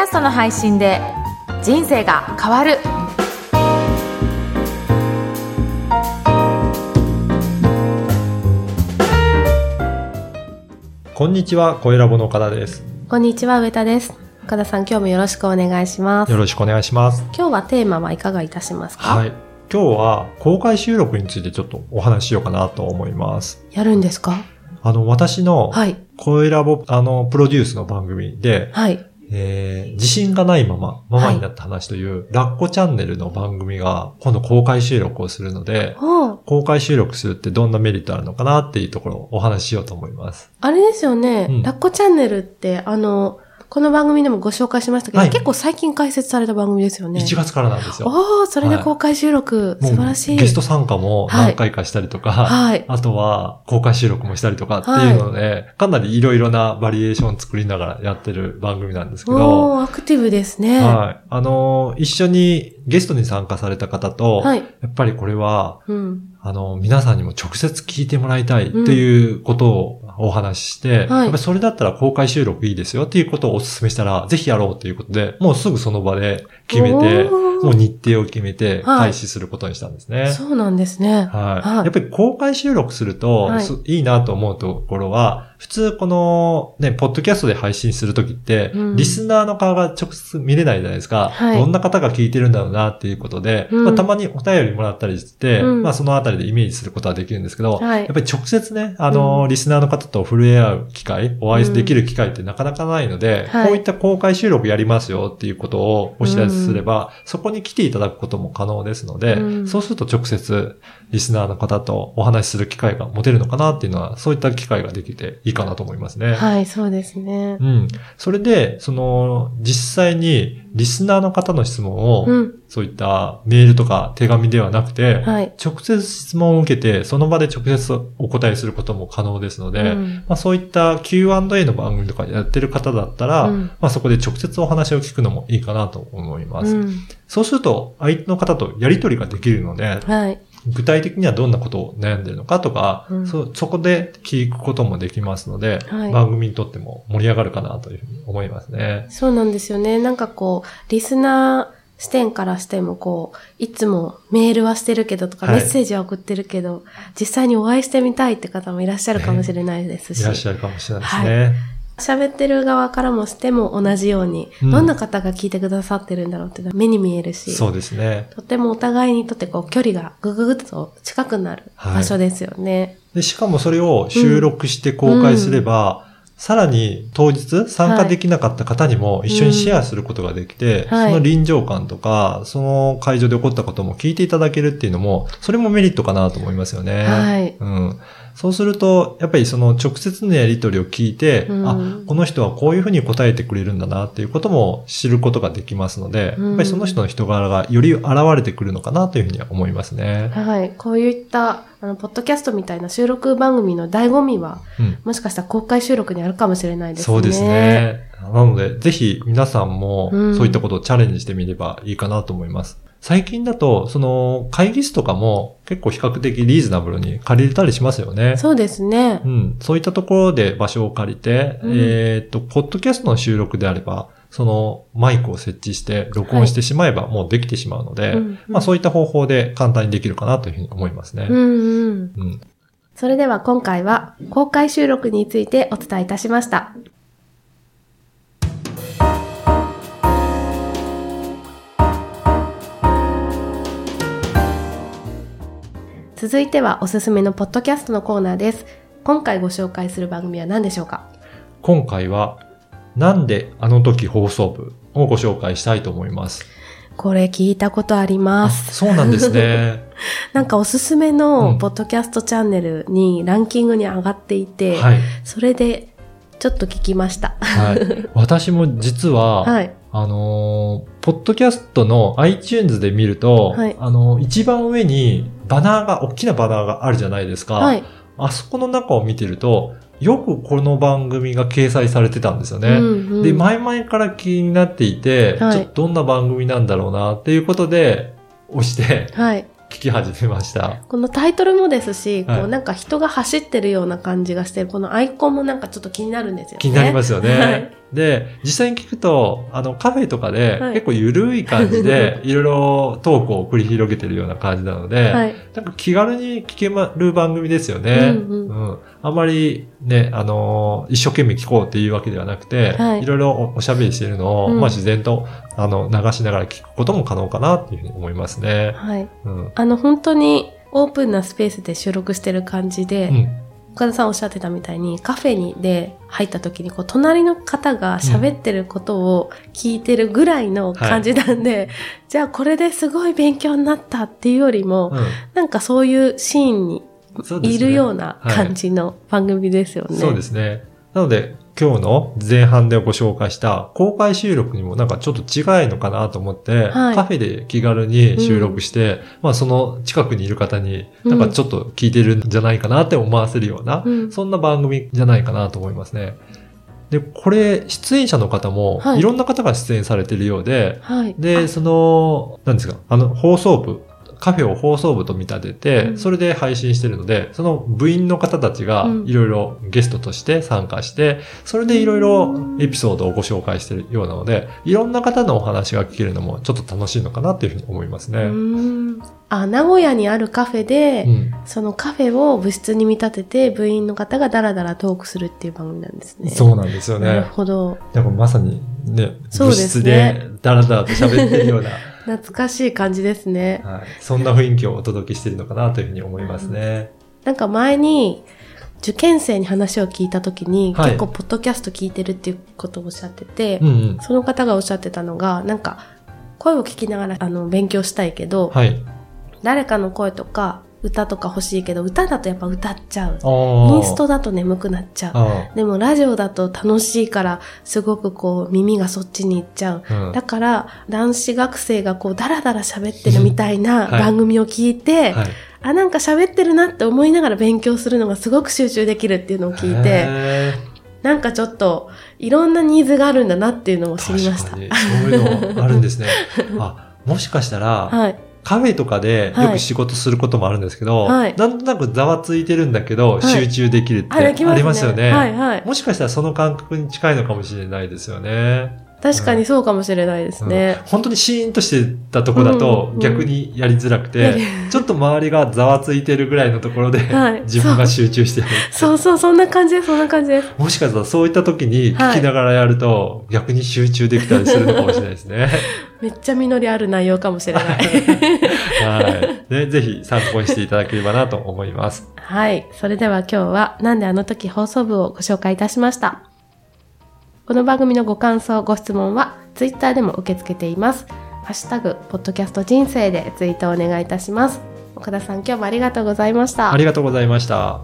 ャストの配信で人生が変わるこんにちは、声ラボの岡田です。こんにちは、上田です。岡田さん、今日もよろしくお願いします。よろしくお願いします。今日はテーマはいかがいたしますか？はい。今日は公開収録についてちょっとお話ししようかなと思います。やるんですか？あの、私のはい。声ラボ、あの、プロデュースの番組で、はい。えー、自信がないまま、ママになった話という、ラッコチャンネルの番組が今度公開収録をするので、公開収録するってどんなメリットあるのかなっていうところをお話ししようと思います。あれですよね、うん。ラッコチャンネルって、あの、この番組でもご紹介しましたけど、はい結構最近開設された番組ですよね。1月からなんですよ。おー、それで公開収録、もう素晴らしい。ゲスト参加も何回かしたりとか、はい。あとは公開収録もしたりとかっていうので、かなりいろいろなバリエーション作りながらやってる番組なんですけど、おー、アクティブですね。はい。あのー一緒にゲストに参加された方と、はい。やっぱりこれは、うん。あの、皆さんにも直接聞いてもらいたいっていうことをお話しして、はい。やっぱりそれだったら公開収録いいですよっていうことをお勧めしたら、ぜひやろうっていうことで、もうすぐその場で決めて、もう日程を決めてはい。開始することにしたんですね。そうなんですね。はい。はい。やっぱり公開収録すると、はい。すいいなと思うところは、普通このね、ポッドキャストで配信するときって、うん。リスナーの顔が直接見れないじゃないですか。はい。どんな方が聞いてるんだろうなっていうことで、うん。まあ、たまにお便りもらったりして、うん。まあそのあたりでイメージすることはできるんですけど、はい。やっぱり直接ね、あの、うん。リスナーの方と触れ合う機会、お会いできる機会ってなかなかないので、はい。こういった公開収録やりますよっていうことをお知らせすれば、そこに来ていただくことも可能ですので、うんそうすると直接リスナーの方とお話しする機会が持てるのかなっていうのは、そういった機会ができていいかなと思いますね。はい、そうですね。うん。それで、その、実際にリスナーの方の質問を、うん。そういったメールとか手紙ではなくて、はい。直接質問を受けて、その場で直接お答えすることも可能ですので、うんまあ、そういった Q&A の番組とかやってる方だったら、うんまあ、そこで直接お話を聞くのもいいかなと思います。うん。そうすると、相手の方とやりとりができるので、はい。具体的にはどんなことを悩んでるのかとか、うんそ、そこで聞くこともできますので、はい番組にとっても盛り上がるかなというふうに思いますね。そうなんですよね。なんかこう、リスナー視点からしてもこう、いつもメールはしてるけどとか、はいメッセージは送ってるけど、実際にお会いしてみたいって方もいらっしゃるかもしれないですし。いらっしゃるかもしれないですね。喋ってる側からもしても同じように、うんどんな方が聞いてくださってるんだろうっていうのは目に見えるし、そうですね。とてもお互いにとってこう、距離がぐぐぐっと近くなる場所ですよね。で、しかもそれを収録して公開すれば、さらに当日参加できなかった方にも一緒にシェアすることができて、うんはいその臨場感とか、その会場で起こったことも聞いていただけるっていうのも、それもメリットかなと思いますよね。はいうん。そうすると、やっぱりその直接のやりとりを聞いて、うんあ、この人はこういうふうに答えてくれるんだなっていうことも知ることができますので、うんやっぱりその人の人柄がより現れてくるのかなというふうには思いますね。はい。こういった、あの、ポッドキャストみたいな収録番組の醍醐味は、うん。もしかしたら公開収録にあるかもしれないですね。そうです。ね。なので、ぜひ皆さんもうんそういったことをチャレンジしてみればいいかなと思います。最近だと、その会議室とかも結構比較的リーズナブルに借りれたりしますよね。そうですねう。ん。そういったところで場所を借りて、うんえっと、ポッドキャストの収録であれば、そのマイクを設置して録音してしまえばもうできてしまうので、うんまあそういった方法で簡単にできるかなというふうに思いますね。うんうん。うんそれでは今回は公開収録についてお伝えいたしました。続いてはおすすめのポッドキャストのコーナーです。今回ご紹介する番組は何でしょうか？今回は、なんであの時放送部をご紹介したいと思います。これ聞いたことあります。そうなんですね。なんかおすすめうんのポッドキャストチャンネルにランキングに上がっていて、はい。それでちょっと聞きました。はい。私も実は、はい。あのーポッドキャストの iTunes で見ると、はいあのー一番上にバナーが、大きなバナーがあるじゃないですか。はい。あそこの中を見てると、よくこの番組が掲載されてたんですよね。うんうんで、前々から気になっていて、はいちょっとどんな番組なんだろうなっていうことで、押してはい。聞き始めました。このタイトルもですし、はいこうなんか人が走ってるような感じがして、このアイコンもなんかちょっと気になるんですよね。気になりますよね。はいで、実際に聞くと、あの、カフェとかではい結構緩い感じで、いろいろトークを繰り広げてるような感じなので、はい。なんか気軽に聞ける番組ですよね。うんうあんまりね、あのー一生懸命聞こうっていうわけではなくて、はいい、ろいろおおしゃべりしているのを、うんまあ自然と、あの、流しながら聞くことも可能かなっていうふうに思いますね。はい。うん。あの、本当にオープンなスペースで収録してる感じで、うん。岡田さんおっしゃってたみたいにカフェにで入った時にこう隣の方が喋ってることを聞いてるぐらいの感じなんで、じゃあこれですごい勉強になったっていうよりも、うんなんかそういうシーンにいるような感じの番組ですよね。そうですね。なので、今日の前半でご紹介した公開収録にもなんかちょっと違いのかなと思って、はい。カフェで気軽に収録して、まあその近くにいる方にうん。なんかちょっと聞いてるんじゃないかなって思わせるような、うん。そんな番組じゃないかなと思いますね。で、これ、出演者の方もは、い。いろんな方が出演されてるようで、はい。で、その、何ですか、あの、放送部、カフェを放送部と見立てて、うんそれで配信してるので、その部員の方たちがうんいろいろゲストとして参加して、それでいろいろエピソードをご紹介してるようなので、いろんな方のお話が聞けるのもちょっと楽しいのかなっていうふうに思いますうね。あ、名古屋にあるカフェで、うんそのカフェを部室に見立てて部員の方がダラダラトークするっていう番組なんですね。そうなんですよなるね。ほど。なんかまさにね、部そうです室ねでダラダラと喋ってるような、懐かしい感じですね。はい、そんな雰囲気をお届けしてるのかなというふうに思いますね。なんか前に、受験生に話を聞いたときに、はい結構ポッドキャスト聞いてるっていうことをおっしゃってて、うんうん。その方がおっしゃってたのが、なんか、声を聞きながらあの勉強したいけど、はい。誰かの声とか歌とか欲しいけど、歌だとやっぱ歌っちゃう。イインストだと眠くなっちゃう。あでもラジオだと楽しいから、すごくこう耳がそっちに行っちゃう。あ、うんだから、男子学生がこうダラダラ喋ってるみたいなはい番組を聞いて、はい。あ、なんか喋ってるなって思いながら勉強するのがすごく集中できるっていうのを聞いて、へなんかちょっといろんなニーズがあるんだなっていうのを知りました。そういうのあるんですね。あ、もしかしたら、はい。カフェとかでよく仕事することもあるんですけど、はいなんとなくざわついてるんだけど、い集中できるってあ。りますよね。はいはい。もしかしたらその感覚に近いのかもしれないですよね。確かにそうかもしれないですね。うん本当にシーンとしてたとこだとうん逆にやりづらくやてり、ちょっと周りがざわついてるぐらいのところで、はい自分が集中してる。そうそう、そんな感じです、そんな感じです。もしかしたらそういった時に聞きながらやると、逆に集中できたりするのかもしれないですね。めっちゃ実りある内容かもしれない。はい。ね、ぜひ参考にしていただければなと思います。はい。それでは今日は、なんであの時放送部をご紹介いたしました。この番組のご感想、ご質問は、ツイッターでも受け付けています。ハッシュタグ、ポッドキャスト人生でツイートをお願いいたします。岡田さん、今日もありがとうございましたあ。りがとうございました。